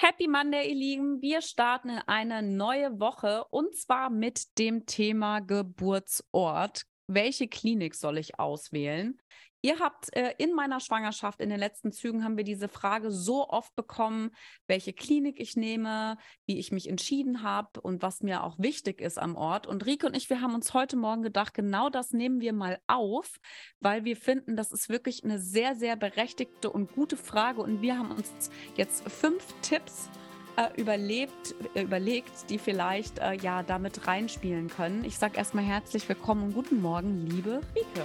Happy Monday, ihr Lieben. Wir starten in eine neue Woche und zwar mit dem Thema Geburtsort. Welche Klinik soll ich auswählen? Ihr habt äh, in meiner Schwangerschaft, in den letzten Zügen, haben wir diese Frage so oft bekommen, welche Klinik ich nehme, wie ich mich entschieden habe und was mir auch wichtig ist am Ort. Und Rike und ich, wir haben uns heute Morgen gedacht, genau das nehmen wir mal auf, weil wir finden, das ist wirklich eine sehr, sehr berechtigte und gute Frage. Und wir haben uns jetzt fünf Tipps äh, überlebt, äh, überlegt, die vielleicht äh, ja damit reinspielen können. Ich sage erstmal herzlich willkommen und guten Morgen, liebe Rike.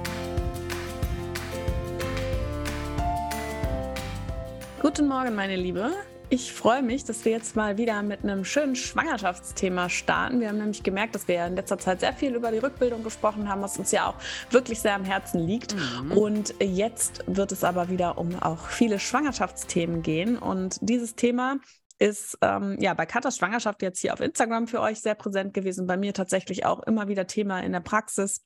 Guten Morgen, meine Liebe. Ich freue mich, dass wir jetzt mal wieder mit einem schönen Schwangerschaftsthema starten. Wir haben nämlich gemerkt, dass wir in letzter Zeit sehr viel über die Rückbildung gesprochen haben, was uns ja auch wirklich sehr am Herzen liegt. Mhm. Und jetzt wird es aber wieder um auch viele Schwangerschaftsthemen gehen. Und dieses Thema ist ähm, ja bei Katas Schwangerschaft jetzt hier auf Instagram für euch sehr präsent gewesen. Bei mir tatsächlich auch immer wieder Thema in der Praxis.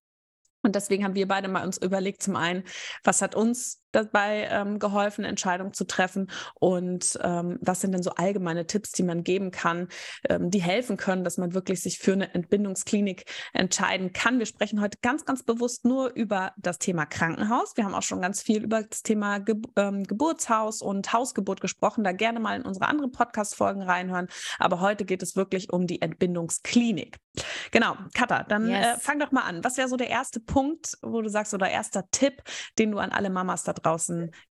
Und deswegen haben wir beide mal uns überlegt, zum einen, was hat uns dabei ähm, geholfen, Entscheidungen zu treffen? Und ähm, was sind denn so allgemeine Tipps, die man geben kann, ähm, die helfen können, dass man wirklich sich für eine Entbindungsklinik entscheiden kann? Wir sprechen heute ganz, ganz bewusst nur über das Thema Krankenhaus. Wir haben auch schon ganz viel über das Thema Ge ähm, Geburtshaus und Hausgeburt gesprochen. Da gerne mal in unsere anderen Podcast-Folgen reinhören. Aber heute geht es wirklich um die Entbindungsklinik. Genau, Katha, dann äh, yes. äh, fang doch mal an. Was wäre so der erste Punkt, wo du sagst, oder erster Tipp, den du an alle Mamas da draußen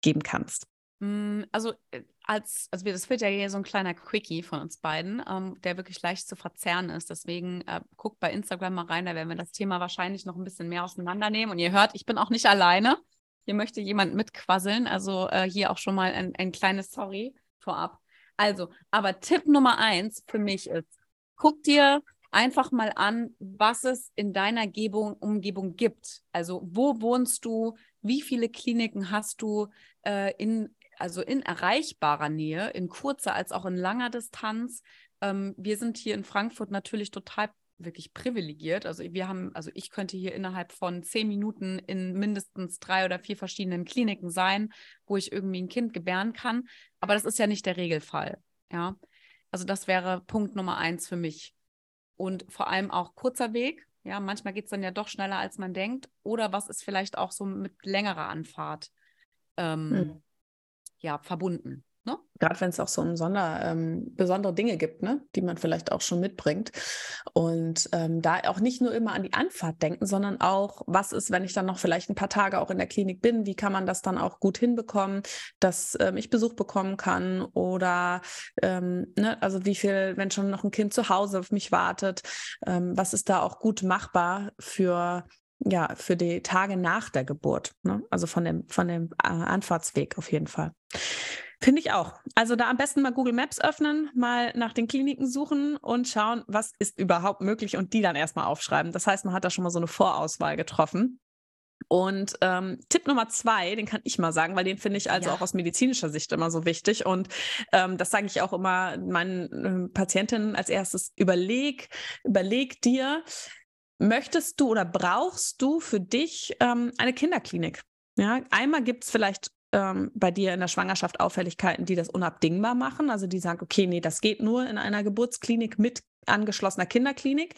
geben kannst? Mm, also äh, als, also das wird ja hier so ein kleiner Quickie von uns beiden, ähm, der wirklich leicht zu verzerren ist. Deswegen äh, guckt bei Instagram mal rein, da werden wir das Thema wahrscheinlich noch ein bisschen mehr auseinandernehmen. Und ihr hört, ich bin auch nicht alleine. Hier möchte jemand mitquasseln. Also äh, hier auch schon mal ein, ein kleines Sorry vorab. Also, aber Tipp Nummer eins für mich ist, guck dir einfach mal an, was es in deiner Gebung, Umgebung gibt. Also wo wohnst du? Wie viele Kliniken hast du äh, in, also in erreichbarer Nähe, in kurzer als auch in langer Distanz? Ähm, wir sind hier in Frankfurt natürlich total wirklich privilegiert. Also wir haben, also ich könnte hier innerhalb von zehn Minuten in mindestens drei oder vier verschiedenen Kliniken sein, wo ich irgendwie ein Kind gebären kann. Aber das ist ja nicht der Regelfall. Ja. Also das wäre Punkt Nummer eins für mich und vor allem auch kurzer Weg. Ja, manchmal geht es dann ja doch schneller, als man denkt. Oder was ist vielleicht auch so mit längerer Anfahrt ähm, hm. ja, verbunden? Ne? Gerade wenn es auch so um Sonder, ähm, besondere Dinge gibt, ne? die man vielleicht auch schon mitbringt. Und ähm, da auch nicht nur immer an die Anfahrt denken, sondern auch, was ist, wenn ich dann noch vielleicht ein paar Tage auch in der Klinik bin, wie kann man das dann auch gut hinbekommen, dass ähm, ich Besuch bekommen kann oder ähm, ne? also wie viel, wenn schon noch ein Kind zu Hause auf mich wartet, ähm, was ist da auch gut machbar für ja, für die Tage nach der Geburt, ne? also von dem, von dem äh, Anfahrtsweg auf jeden Fall. Finde ich auch. Also da am besten mal Google Maps öffnen, mal nach den Kliniken suchen und schauen, was ist überhaupt möglich und die dann erstmal aufschreiben. Das heißt, man hat da schon mal so eine Vorauswahl getroffen. Und ähm, Tipp Nummer zwei, den kann ich mal sagen, weil den finde ich also ja. auch aus medizinischer Sicht immer so wichtig. Und ähm, das sage ich auch immer meinen äh, Patientinnen als erstes, überleg, überleg dir, möchtest du oder brauchst du für dich ähm, eine Kinderklinik? Ja, einmal gibt es vielleicht ähm, bei dir in der Schwangerschaft Auffälligkeiten, die das unabdingbar machen. Also die sagen, okay, nee, das geht nur in einer Geburtsklinik mit angeschlossener Kinderklinik.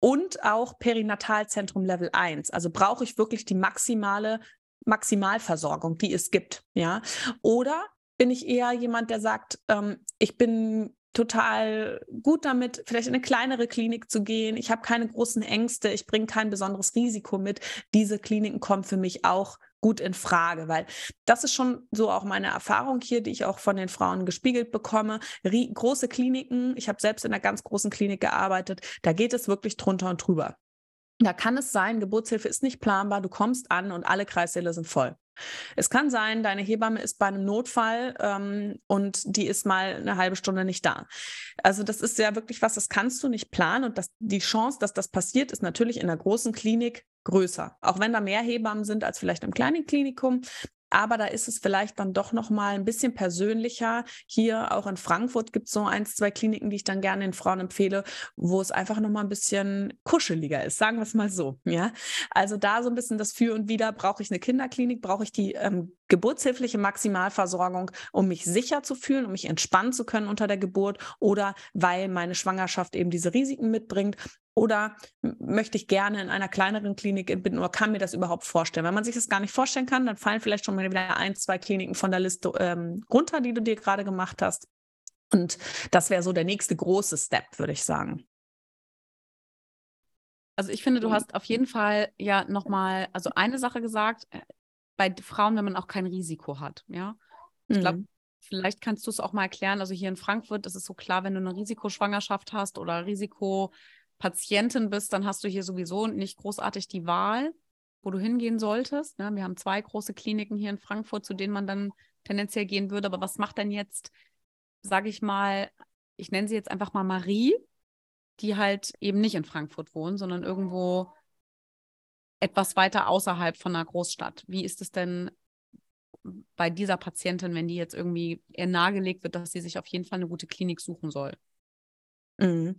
Und auch Perinatalzentrum Level 1. Also brauche ich wirklich die maximale Maximalversorgung, die es gibt. Ja. Oder bin ich eher jemand, der sagt, ähm, ich bin total gut damit, vielleicht in eine kleinere Klinik zu gehen. Ich habe keine großen Ängste, ich bringe kein besonderes Risiko mit. Diese Kliniken kommen für mich auch gut in Frage, weil das ist schon so auch meine Erfahrung hier, die ich auch von den Frauen gespiegelt bekomme. Rie große Kliniken, ich habe selbst in einer ganz großen Klinik gearbeitet, da geht es wirklich drunter und drüber. Da kann es sein, Geburtshilfe ist nicht planbar, du kommst an und alle Kreissäle sind voll. Es kann sein, deine Hebamme ist bei einem Notfall ähm, und die ist mal eine halbe Stunde nicht da. Also das ist ja wirklich was, das kannst du nicht planen und das, die Chance, dass das passiert, ist natürlich in einer großen Klinik größer. Auch wenn da mehr Hebammen sind als vielleicht im kleinen Klinikum, aber da ist es vielleicht dann doch noch mal ein bisschen persönlicher. Hier auch in Frankfurt gibt es so ein, zwei Kliniken, die ich dann gerne den Frauen empfehle, wo es einfach noch mal ein bisschen kuscheliger ist, sagen wir es mal so. Ja, also da so ein bisschen das Für und Wider. Brauche ich eine Kinderklinik? Brauche ich die ähm, geburtshilfliche Maximalversorgung, um mich sicher zu fühlen, um mich entspannen zu können unter der Geburt oder weil meine Schwangerschaft eben diese Risiken mitbringt oder möchte ich gerne in einer kleineren Klinik entbinden oder kann mir das überhaupt vorstellen? Wenn man sich das gar nicht vorstellen kann, dann fallen vielleicht schon mal wieder ein, zwei Kliniken von der Liste ähm, runter, die du dir gerade gemacht hast. Und das wäre so der nächste große Step, würde ich sagen. Also ich finde, du hast auf jeden Fall ja nochmal, also eine Sache gesagt, äh, bei Frauen, wenn man auch kein Risiko hat, ja. Ich glaube, mhm. vielleicht kannst du es auch mal erklären. Also hier in Frankfurt ist es so klar, wenn du eine Risikoschwangerschaft hast oder Risiko Patientin bist, dann hast du hier sowieso nicht großartig die Wahl, wo du hingehen solltest. Ne? Wir haben zwei große Kliniken hier in Frankfurt, zu denen man dann tendenziell gehen würde. Aber was macht denn jetzt, sage ich mal, ich nenne sie jetzt einfach mal Marie, die halt eben nicht in Frankfurt wohnt, sondern irgendwo etwas weiter außerhalb von einer Großstadt. Wie ist es denn bei dieser Patientin, wenn die jetzt irgendwie ihr nahegelegt wird, dass sie sich auf jeden Fall eine gute Klinik suchen soll? Mhm.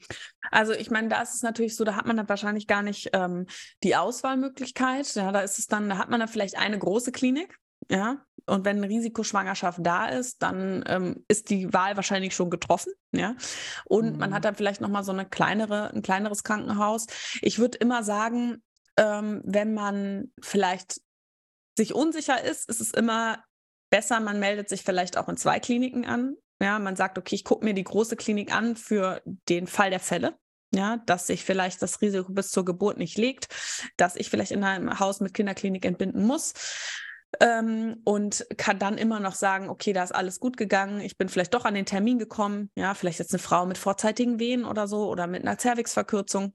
Also ich meine, da ist es natürlich so, da hat man dann wahrscheinlich gar nicht ähm, die Auswahlmöglichkeit. Ja, da ist es dann, da hat man dann vielleicht eine große Klinik, ja. Und wenn eine Risikoschwangerschaft da ist, dann ähm, ist die Wahl wahrscheinlich schon getroffen, ja. Und mhm. man hat dann vielleicht nochmal so eine kleinere, ein kleineres Krankenhaus. Ich würde immer sagen, ähm, wenn man vielleicht sich unsicher ist, ist es immer besser, man meldet sich vielleicht auch in zwei Kliniken an, ja, man sagt, okay, ich gucke mir die große Klinik an für den Fall der Fälle. Ja, dass sich vielleicht das Risiko bis zur Geburt nicht legt, dass ich vielleicht in einem Haus mit Kinderklinik entbinden muss. Ähm, und kann dann immer noch sagen, okay, da ist alles gut gegangen, ich bin vielleicht doch an den Termin gekommen, ja, vielleicht jetzt eine Frau mit vorzeitigen Wehen oder so oder mit einer Zervixverkürzung.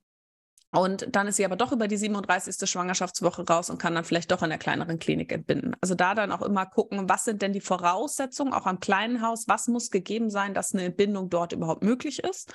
Und dann ist sie aber doch über die 37. Schwangerschaftswoche raus und kann dann vielleicht doch in der kleineren Klinik entbinden. Also da dann auch immer gucken, was sind denn die Voraussetzungen, auch am kleinen Haus, was muss gegeben sein, dass eine Entbindung dort überhaupt möglich ist.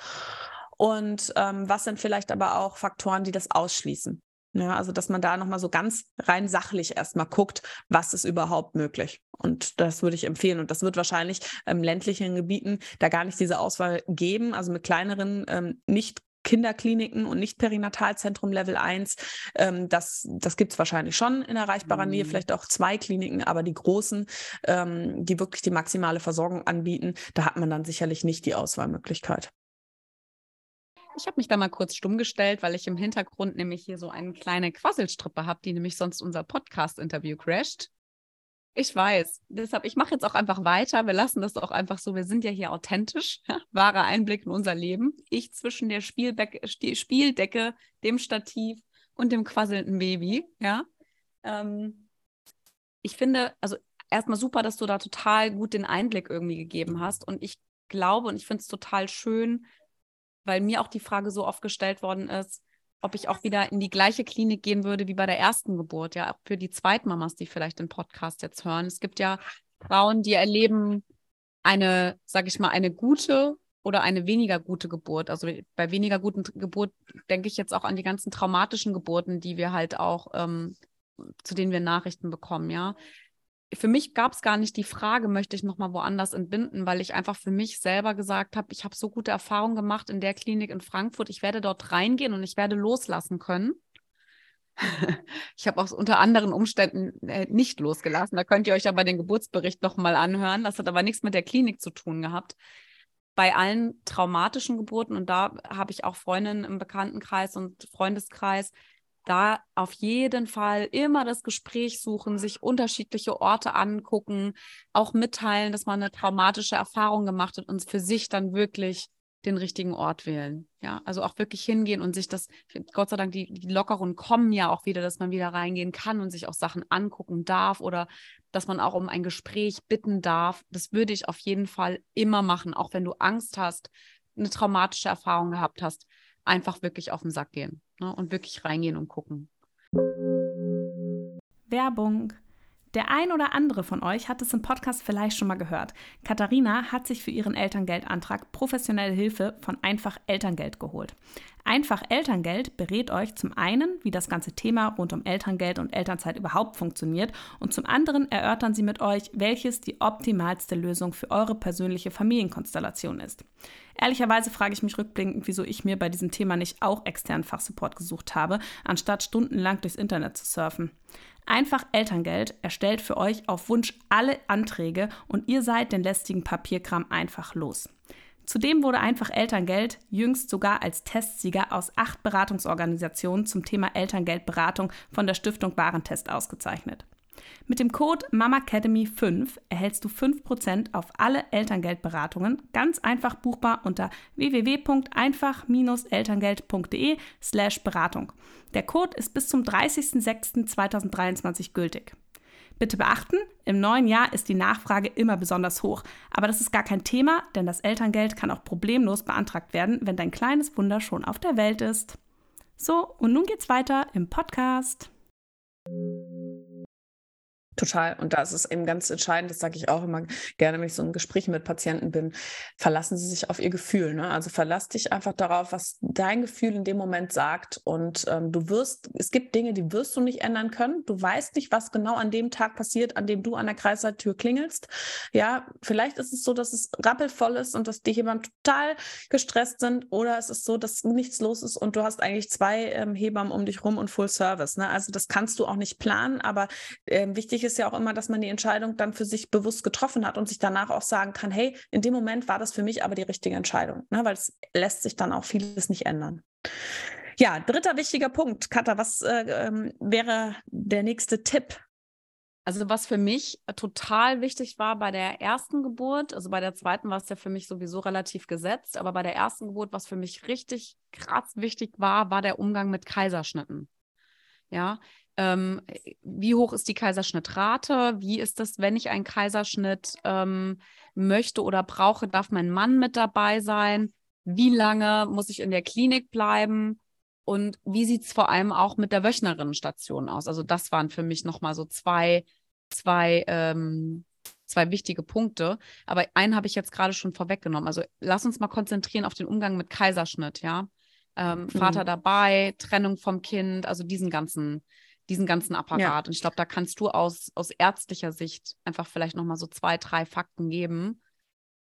Und ähm, was sind vielleicht aber auch Faktoren, die das ausschließen. Ja, also dass man da nochmal so ganz rein sachlich erstmal guckt, was ist überhaupt möglich. Und das würde ich empfehlen. Und das wird wahrscheinlich im ähm, ländlichen Gebieten da gar nicht diese Auswahl geben. Also mit kleineren, ähm, nicht Kinderkliniken und nicht Perinatalzentrum Level 1. Ähm, das das gibt es wahrscheinlich schon in erreichbarer mhm. Nähe, vielleicht auch zwei Kliniken, aber die großen, ähm, die wirklich die maximale Versorgung anbieten, da hat man dann sicherlich nicht die Auswahlmöglichkeit. Ich habe mich da mal kurz stumm gestellt, weil ich im Hintergrund nämlich hier so eine kleine Quasselstrippe habe, die nämlich sonst unser Podcast-Interview crasht. Ich weiß. Deshalb, ich mache jetzt auch einfach weiter. Wir lassen das auch einfach so. Wir sind ja hier authentisch. Wahrer Einblick in unser Leben. Ich zwischen der Spielbe Spieldecke, dem Stativ und dem quasselnden Baby. Ja. Ähm, ich finde, also erstmal super, dass du da total gut den Einblick irgendwie gegeben hast. Und ich glaube und ich finde es total schön, weil mir auch die Frage so oft gestellt worden ist, ob ich auch wieder in die gleiche Klinik gehen würde wie bei der ersten Geburt, ja, auch für die Zweitmamas, die vielleicht den Podcast jetzt hören. Es gibt ja Frauen, die erleben eine, sag ich mal, eine gute oder eine weniger gute Geburt. Also bei weniger guten Geburt denke ich jetzt auch an die ganzen traumatischen Geburten, die wir halt auch, ähm, zu denen wir Nachrichten bekommen, ja für mich gab es gar nicht die Frage, möchte ich nochmal woanders entbinden, weil ich einfach für mich selber gesagt habe, ich habe so gute Erfahrungen gemacht in der Klinik in Frankfurt, ich werde dort reingehen und ich werde loslassen können. ich habe aus unter anderen Umständen äh, nicht losgelassen. Da könnt ihr euch aber den Geburtsbericht nochmal anhören. Das hat aber nichts mit der Klinik zu tun gehabt. Bei allen traumatischen Geburten, und da habe ich auch Freundinnen im Bekanntenkreis und Freundeskreis, da auf jeden Fall immer das Gespräch suchen, sich unterschiedliche Orte angucken, auch mitteilen, dass man eine traumatische Erfahrung gemacht hat und für sich dann wirklich den richtigen Ort wählen. Ja, also auch wirklich hingehen und sich das, Gott sei Dank, die, die Lockeren kommen ja auch wieder, dass man wieder reingehen kann und sich auch Sachen angucken darf oder dass man auch um ein Gespräch bitten darf. Das würde ich auf jeden Fall immer machen, auch wenn du Angst hast, eine traumatische Erfahrung gehabt hast, einfach wirklich auf den Sack gehen. Ne? und wirklich reingehen und gucken. Werbung. Der ein oder andere von euch hat es im Podcast vielleicht schon mal gehört. Katharina hat sich für ihren Elterngeldantrag professionelle Hilfe von Einfach Elterngeld geholt. Einfach Elterngeld berät euch zum einen, wie das ganze Thema rund um Elterngeld und Elternzeit überhaupt funktioniert und zum anderen erörtern sie mit euch, welches die optimalste Lösung für eure persönliche Familienkonstellation ist. Ehrlicherweise frage ich mich rückblickend, wieso ich mir bei diesem Thema nicht auch externen Fachsupport gesucht habe, anstatt stundenlang durchs Internet zu surfen. Einfach Elterngeld erstellt für euch auf Wunsch alle Anträge und ihr seid den lästigen Papierkram einfach los. Zudem wurde einfach Elterngeld jüngst sogar als Testsieger aus acht Beratungsorganisationen zum Thema Elterngeldberatung von der Stiftung Warentest ausgezeichnet. Mit dem Code MAMACADEMY5 erhältst du 5% auf alle Elterngeldberatungen, ganz einfach buchbar unter www.einfach-elterngeld.de slash Beratung. Der Code ist bis zum 30.06.2023 gültig. Bitte beachten, im neuen Jahr ist die Nachfrage immer besonders hoch. Aber das ist gar kein Thema, denn das Elterngeld kann auch problemlos beantragt werden, wenn dein kleines Wunder schon auf der Welt ist. So, und nun geht's weiter im Podcast. Total. Und da ist es eben ganz entscheidend, das sage ich auch immer gerne, wenn ich so in Gesprächen mit Patienten bin, verlassen Sie sich auf Ihr Gefühl. Ne? Also verlass dich einfach darauf, was dein Gefühl in dem Moment sagt. Und ähm, du wirst, es gibt Dinge, die wirst du nicht ändern können. Du weißt nicht, was genau an dem Tag passiert, an dem du an der Kreissaaltür klingelst. Ja, vielleicht ist es so, dass es rappelvoll ist und dass die Hebammen total gestresst sind. Oder es ist so, dass nichts los ist und du hast eigentlich zwei ähm, Hebammen um dich rum und Full Service. Ne? Also das kannst du auch nicht planen, aber ähm, wichtig wichtig ist ja auch immer, dass man die Entscheidung dann für sich bewusst getroffen hat und sich danach auch sagen kann, hey, in dem Moment war das für mich aber die richtige Entscheidung, ne? weil es lässt sich dann auch vieles nicht ändern. Ja, dritter wichtiger Punkt. Katha, was äh, ähm, wäre der nächste Tipp? Also was für mich total wichtig war bei der ersten Geburt, also bei der zweiten war es ja für mich sowieso relativ gesetzt, aber bei der ersten Geburt, was für mich richtig krass wichtig war, war der Umgang mit Kaiserschnitten. Ja, ähm, wie hoch ist die Kaiserschnittrate? Wie ist das, wenn ich einen Kaiserschnitt ähm, möchte oder brauche? Darf mein Mann mit dabei sein? Wie lange muss ich in der Klinik bleiben? Und wie sieht es vor allem auch mit der Wöchnerinnenstation aus? Also das waren für mich nochmal so zwei, zwei, ähm, zwei wichtige Punkte. Aber einen habe ich jetzt gerade schon vorweggenommen. Also lass uns mal konzentrieren auf den Umgang mit Kaiserschnitt, ja. Ähm, Vater mhm. dabei, Trennung vom Kind, also diesen ganzen, diesen ganzen Apparat. Ja. Und ich glaube, da kannst du aus, aus ärztlicher Sicht einfach vielleicht nochmal so zwei, drei Fakten geben,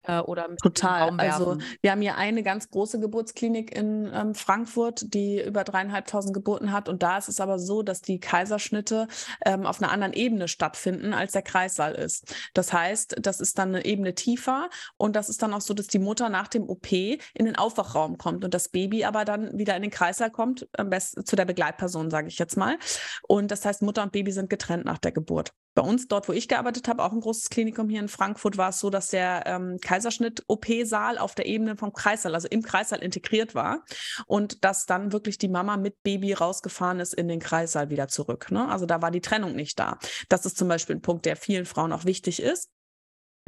äh, oder Total. Also wir haben hier eine ganz große Geburtsklinik in ähm, Frankfurt, die über dreieinhalbtausend Geburten hat. Und da ist es aber so, dass die Kaiserschnitte ähm, auf einer anderen Ebene stattfinden, als der Kreissaal ist. Das heißt, das ist dann eine Ebene tiefer und das ist dann auch so, dass die Mutter nach dem OP in den Aufwachraum kommt und das Baby aber dann wieder in den Kreissaal kommt, am besten zu der Begleitperson, sage ich jetzt mal. Und das heißt, Mutter und Baby sind getrennt nach der Geburt. Bei uns, dort wo ich gearbeitet habe, auch ein großes Klinikum hier in Frankfurt, war es so, dass der ähm, Kaiserschnitt-OP-Saal auf der Ebene vom Kreissaal, also im Kreissaal integriert war und dass dann wirklich die Mama mit Baby rausgefahren ist in den Kreissaal wieder zurück. Ne? Also da war die Trennung nicht da. Das ist zum Beispiel ein Punkt, der vielen Frauen auch wichtig ist.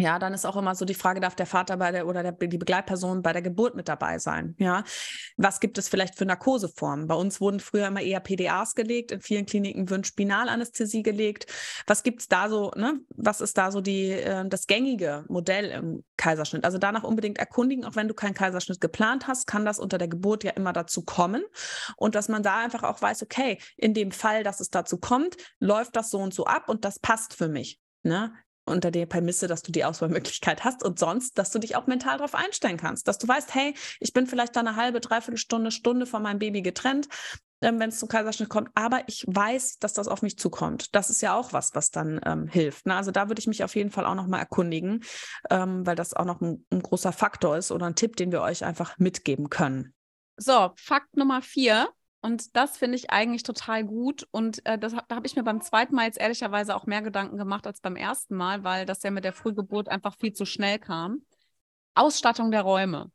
Ja, dann ist auch immer so die Frage, darf der Vater bei der oder der, die Begleitperson bei der Geburt mit dabei sein? Ja, was gibt es vielleicht für Narkoseformen? Bei uns wurden früher immer eher PDAs gelegt, in vielen Kliniken wird Spinalanästhesie gelegt. Was gibt es da so, ne? Was ist da so die, äh, das gängige Modell im Kaiserschnitt? Also danach unbedingt erkundigen, auch wenn du keinen Kaiserschnitt geplant hast, kann das unter der Geburt ja immer dazu kommen. Und dass man da einfach auch weiß, okay, in dem Fall, dass es dazu kommt, läuft das so und so ab und das passt für mich. Ne? Unter der Prämisse, dass du die Auswahlmöglichkeit hast und sonst, dass du dich auch mental darauf einstellen kannst, dass du weißt, hey, ich bin vielleicht da eine halbe, dreiviertel Stunde, Stunde von meinem Baby getrennt, ähm, wenn es zum Kaiserschnitt kommt, aber ich weiß, dass das auf mich zukommt. Das ist ja auch was, was dann ähm, hilft. Ne? Also da würde ich mich auf jeden Fall auch nochmal erkundigen, ähm, weil das auch noch ein, ein großer Faktor ist oder ein Tipp, den wir euch einfach mitgeben können. So, Fakt Nummer vier. Und das finde ich eigentlich total gut. Und äh, das, da habe ich mir beim zweiten Mal jetzt ehrlicherweise auch mehr Gedanken gemacht als beim ersten Mal, weil das ja mit der Frühgeburt einfach viel zu schnell kam. Ausstattung der Räume.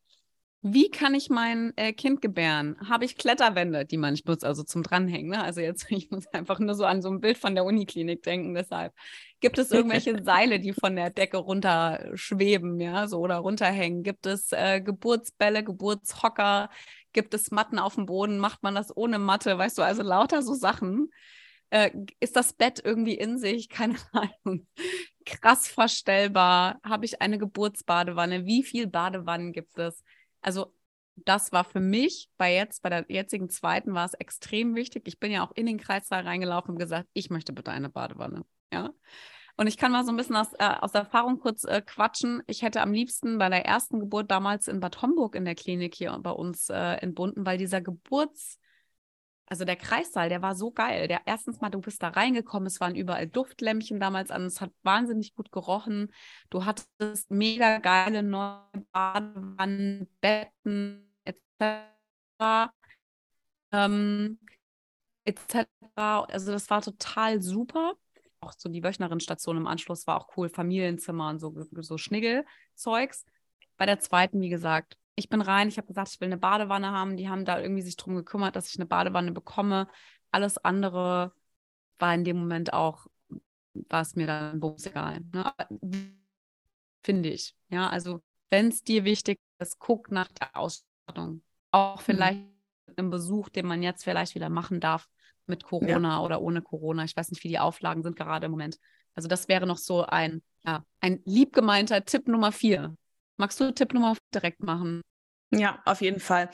Wie kann ich mein äh, Kind gebären? Habe ich Kletterwände, die man nutzt, also zum Dranhängen? Ne? Also jetzt, ich muss einfach nur so an so ein Bild von der Uniklinik denken, deshalb. Gibt es irgendwelche Seile, die von der Decke runterschweben, ja, so oder runterhängen? Gibt es äh, Geburtsbälle, Geburtshocker? Gibt es Matten auf dem Boden? Macht man das ohne Matte? Weißt du, also lauter so Sachen. Äh, ist das Bett irgendwie in sich? Keine Ahnung. Krass verstellbar. Habe ich eine Geburtsbadewanne? Wie viel Badewannen gibt es? Also das war für mich bei jetzt, bei der jetzigen zweiten war es extrem wichtig. Ich bin ja auch in den Kreissaal reingelaufen und gesagt, ich möchte bitte eine Badewanne. Ja. Und ich kann mal so ein bisschen aus, äh, aus Erfahrung kurz äh, quatschen. Ich hätte am liebsten bei der ersten Geburt damals in Bad Homburg in der Klinik hier bei uns äh, entbunden, weil dieser Geburts, also der Kreissaal, der war so geil. Der erstens mal, du bist da reingekommen, es waren überall Duftlämpchen damals an, es hat wahnsinnig gut gerochen. Du hattest mega geile neue Badewannen, Betten etc. Ähm, etc. Also das war total super auch so die Wöchnerinstation im Anschluss war auch cool, Familienzimmer und so, so Schniggelzeugs. Bei der zweiten, wie gesagt, ich bin rein, ich habe gesagt, ich will eine Badewanne haben. Die haben da irgendwie sich drum gekümmert, dass ich eine Badewanne bekomme. Alles andere war in dem Moment auch, war es mir dann egal. Ne? Finde ich. Ja, also wenn es dir wichtig ist, guck nach der Ausstattung. Auch mhm. vielleicht mhm. im Besuch, den man jetzt vielleicht wieder machen darf, mit Corona ja. oder ohne Corona. Ich weiß nicht, wie die Auflagen sind gerade im Moment. Also das wäre noch so ein, ja, ein liebgemeinter Tipp Nummer vier. Magst du Tipp Nummer direkt machen? Ja, auf jeden Fall.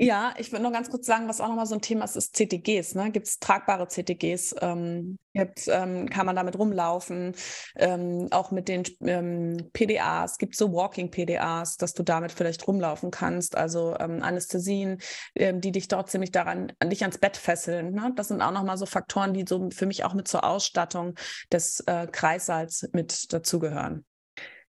Ja, ich würde noch ganz kurz sagen, was auch nochmal so ein Thema ist, ist CTGs. Ne? Gibt es tragbare CTGs? Ähm, gibt, ähm, kann man damit rumlaufen? Ähm, auch mit den ähm, PDAs. Gibt es so Walking-PDAs, dass du damit vielleicht rumlaufen kannst? Also ähm, Anästhesien, ähm, die dich dort ziemlich daran, an dich ans Bett fesseln. Ne? Das sind auch nochmal so Faktoren, die so für mich auch mit zur Ausstattung des äh, Kreissaals mit dazugehören.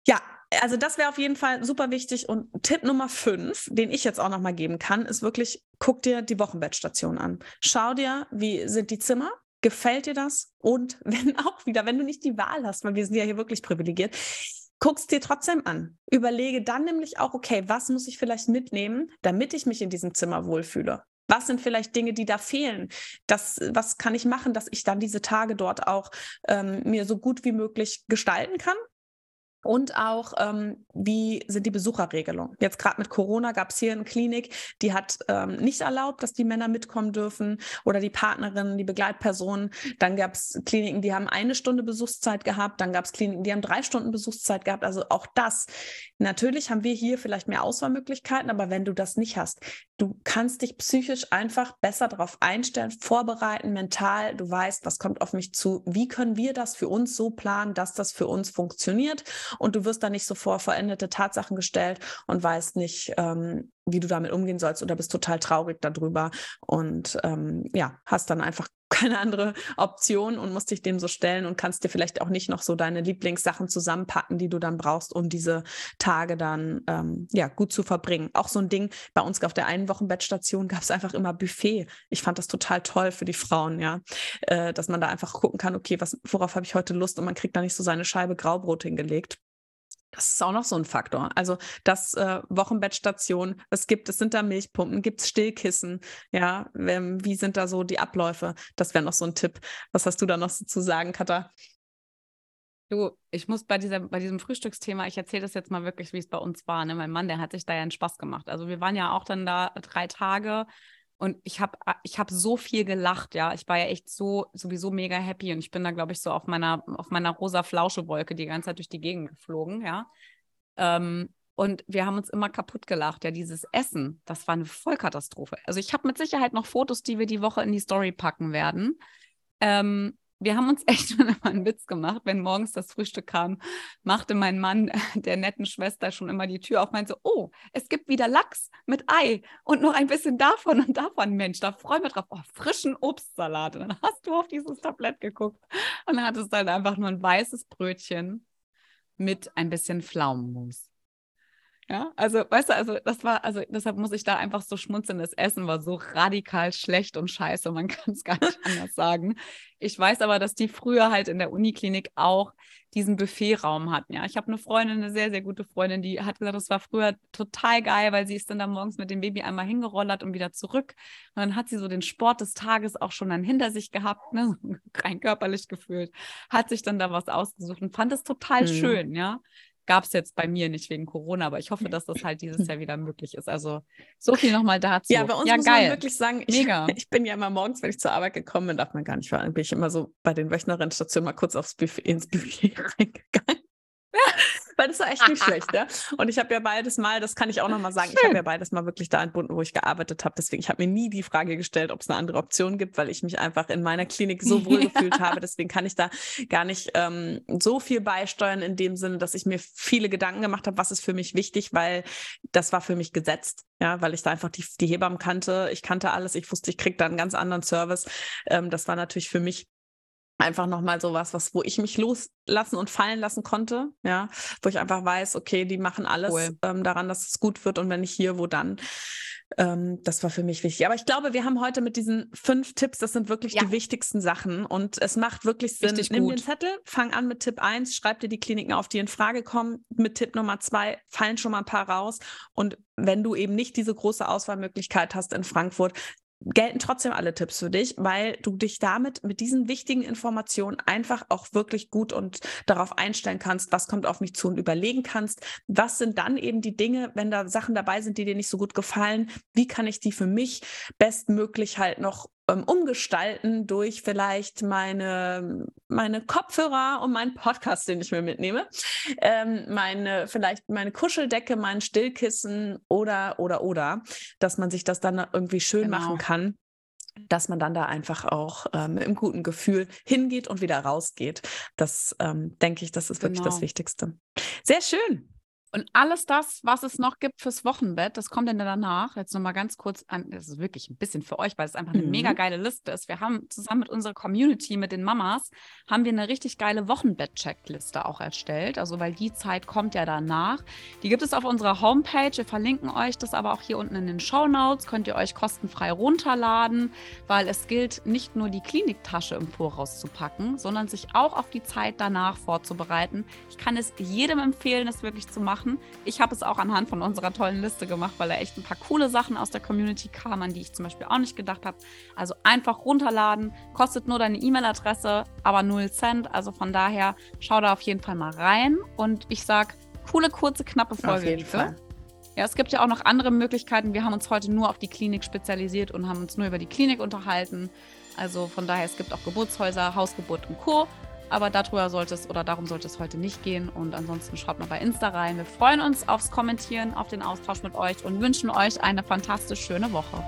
Ja, also das wäre auf jeden Fall super wichtig. Und Tipp Nummer fünf, den ich jetzt auch nochmal geben kann, ist wirklich, guck dir die Wochenbettstation an. Schau dir, wie sind die Zimmer? Gefällt dir das? Und wenn auch wieder, wenn du nicht die Wahl hast, weil wir sind ja hier wirklich privilegiert, guck's dir trotzdem an. Überlege dann nämlich auch, okay, was muss ich vielleicht mitnehmen, damit ich mich in diesem Zimmer wohlfühle? Was sind vielleicht Dinge, die da fehlen? Das, was kann ich machen, dass ich dann diese Tage dort auch ähm, mir so gut wie möglich gestalten kann? Und auch, ähm, wie sind die Besucherregelungen? Jetzt gerade mit Corona gab es hier eine Klinik, die hat ähm, nicht erlaubt, dass die Männer mitkommen dürfen oder die Partnerinnen, die Begleitpersonen. Dann gab es Kliniken, die haben eine Stunde Besuchszeit gehabt. Dann gab es Kliniken, die haben drei Stunden Besuchszeit gehabt. Also auch das. Natürlich haben wir hier vielleicht mehr Auswahlmöglichkeiten, aber wenn du das nicht hast, du kannst dich psychisch einfach besser darauf einstellen, vorbereiten, mental. Du weißt, was kommt auf mich zu. Wie können wir das für uns so planen, dass das für uns funktioniert? und du wirst da nicht so vor veränderte Tatsachen gestellt und weißt nicht, ähm, wie du damit umgehen sollst oder bist total traurig darüber und ähm, ja, hast dann einfach keine andere Option und musst dich dem so stellen und kannst dir vielleicht auch nicht noch so deine Lieblingssachen zusammenpacken, die du dann brauchst, um diese Tage dann ähm, ja gut zu verbringen. Auch so ein Ding bei uns auf der Einwochenbettstation gab es einfach immer Buffet. Ich fand das total toll für die Frauen, ja, äh, dass man da einfach gucken kann, okay, was, worauf habe ich heute Lust und man kriegt da nicht so seine Scheibe Graubrot hingelegt. Das ist auch noch so ein Faktor. Also das äh, Wochenbettstation, es gibt, es sind da Milchpumpen, gibt es Stillkissen, ja, ähm, wie sind da so die Abläufe? Das wäre noch so ein Tipp. Was hast du da noch so zu sagen, Katha? Du, ich muss bei, dieser, bei diesem Frühstücksthema, ich erzähle das jetzt mal wirklich, wie es bei uns war. Ne? Mein Mann, der hat sich da ja einen Spaß gemacht. Also wir waren ja auch dann da drei Tage und ich habe ich hab so viel gelacht, ja. Ich war ja echt so sowieso mega happy und ich bin da, glaube ich, so auf meiner, auf meiner rosa Flauschewolke die ganze Zeit durch die Gegend geflogen, ja. Ähm, und wir haben uns immer kaputt gelacht. Ja, dieses Essen, das war eine Vollkatastrophe. Also ich habe mit Sicherheit noch Fotos, die wir die Woche in die Story packen werden. Ähm, wir haben uns echt schon immer einen Witz gemacht, wenn morgens das Frühstück kam, machte mein Mann der netten Schwester schon immer die Tür auf, meinte so, oh, es gibt wieder Lachs mit Ei und noch ein bisschen davon und davon, Mensch, da freuen wir drauf. Oh, frischen Obstsalat. Und dann hast du auf dieses Tablett geguckt und dann hattest dann einfach nur ein weißes Brötchen mit ein bisschen Pflaumenmus. Ja, also, weißt du, also das war, also deshalb muss ich da einfach so schmunzeln. Das Essen war so radikal schlecht und scheiße, man kann es gar nicht anders sagen. Ich weiß aber, dass die früher halt in der Uniklinik auch diesen Buffetraum hatten. Ja, ich habe eine Freundin, eine sehr, sehr gute Freundin, die hat gesagt, das war früher total geil, weil sie ist dann da morgens mit dem Baby einmal hingerollert und wieder zurück. Und dann hat sie so den Sport des Tages auch schon dann hinter sich gehabt, ne, rein körperlich gefühlt, hat sich dann da was ausgesucht und fand es total mhm. schön, ja Gab es jetzt bei mir nicht wegen Corona, aber ich hoffe, dass das halt dieses Jahr wieder möglich ist. Also so viel nochmal dazu. Ja, bei uns ja, muss geil. man wirklich sagen, ich, Mega. ich bin ja immer morgens, wenn ich zur Arbeit gekommen bin, darf man gar nicht fahren, bin ich immer so bei den Wöchnerinnenstationen mal kurz aufs Buffet, ins Buffet reingegangen. Weil das war echt nicht schlecht, ja. Und ich habe ja beides mal, das kann ich auch nochmal sagen, ich habe ja beides mal wirklich da entbunden, wo ich gearbeitet habe. Deswegen, ich habe mir nie die Frage gestellt, ob es eine andere Option gibt, weil ich mich einfach in meiner Klinik so wohl gefühlt habe. Deswegen kann ich da gar nicht ähm, so viel beisteuern in dem Sinne, dass ich mir viele Gedanken gemacht habe, was ist für mich wichtig, weil das war für mich gesetzt. Ja, weil ich da einfach die, die Hebammen kannte. Ich kannte alles. Ich wusste, ich kriege da einen ganz anderen Service. Ähm, das war natürlich für mich einfach nochmal sowas, was, wo ich mich loslassen und fallen lassen konnte, ja, wo ich einfach weiß, okay, die machen alles Cool. ähm, daran, dass es gut wird und wenn nicht hier, wo dann. Ähm, das war für mich wichtig. Aber ich glaube, wir haben heute mit diesen fünf Tipps, das sind wirklich Ja. die wichtigsten Sachen und es macht wirklich Sinn. Richtig Nimm gut. den Zettel, fang an mit Tipp 1, schreib dir die Kliniken auf, die in Frage kommen. Mit Tipp Nummer 2 fallen schon mal ein paar raus und wenn du eben nicht diese große Auswahlmöglichkeit hast in Frankfurt, gelten trotzdem alle Tipps für dich, weil du dich damit mit diesen wichtigen Informationen einfach auch wirklich gut und darauf einstellen kannst, was kommt auf mich zu und überlegen kannst, was sind dann eben die Dinge, wenn da Sachen dabei sind, die dir nicht so gut gefallen, wie kann ich die für mich bestmöglich halt noch ähm, umgestalten durch vielleicht meine, meine Kopfhörer und meinen Podcast, den ich mir mitnehme, ähm, meine, vielleicht meine Kuscheldecke, mein Stillkissen oder, oder, oder, dass man sich das dann irgendwie schön Genau. machen kann dass man dann da einfach auch ähm, im guten Gefühl hingeht und wieder rausgeht. Das ähm, denke ich, das ist wirklich das Genau. Wichtigste. Sehr schön. Und alles das, was es noch gibt fürs Wochenbett, das kommt dann danach. Jetzt nochmal ganz kurz an, das ist wirklich ein bisschen für euch, weil es einfach eine Mhm. mega geile Liste ist. Wir haben zusammen mit unserer Community, mit den Mamas, haben wir eine richtig geile Wochenbett-Checkliste auch erstellt. Also, weil die Zeit kommt ja danach. Die gibt es auf unserer Homepage. Wir verlinken euch das aber auch hier unten in den Show Notes. Könnt ihr euch kostenfrei runterladen, weil es gilt, nicht nur die Kliniktasche im Voraus zu packen, sondern sich auch auf die Zeit danach vorzubereiten. Ich kann es jedem empfehlen, es wirklich zu machen. Ich habe es auch anhand von unserer tollen Liste gemacht, weil da echt ein paar coole Sachen aus der Community kamen, an die ich zum Beispiel auch nicht gedacht habe. Also einfach runterladen, kostet nur deine E-Mail-Adresse, aber 0 Cent. Also von daher schau da auf jeden Fall mal rein. Und ich sag, coole, kurze, knappe Folge. Auf jeden. Fall. Ja, es gibt ja auch noch andere Möglichkeiten. Wir haben uns heute nur auf die Klinik spezialisiert und haben uns nur über die Klinik unterhalten. Also von daher, es gibt auch Geburtshäuser, Hausgeburt und Co. Aber darüber sollte es oder darum sollte es heute nicht gehen. Und ansonsten schaut mal bei Insta rein. Wir freuen uns aufs Kommentieren, auf den Austausch mit euch und wünschen euch eine fantastisch schöne Woche.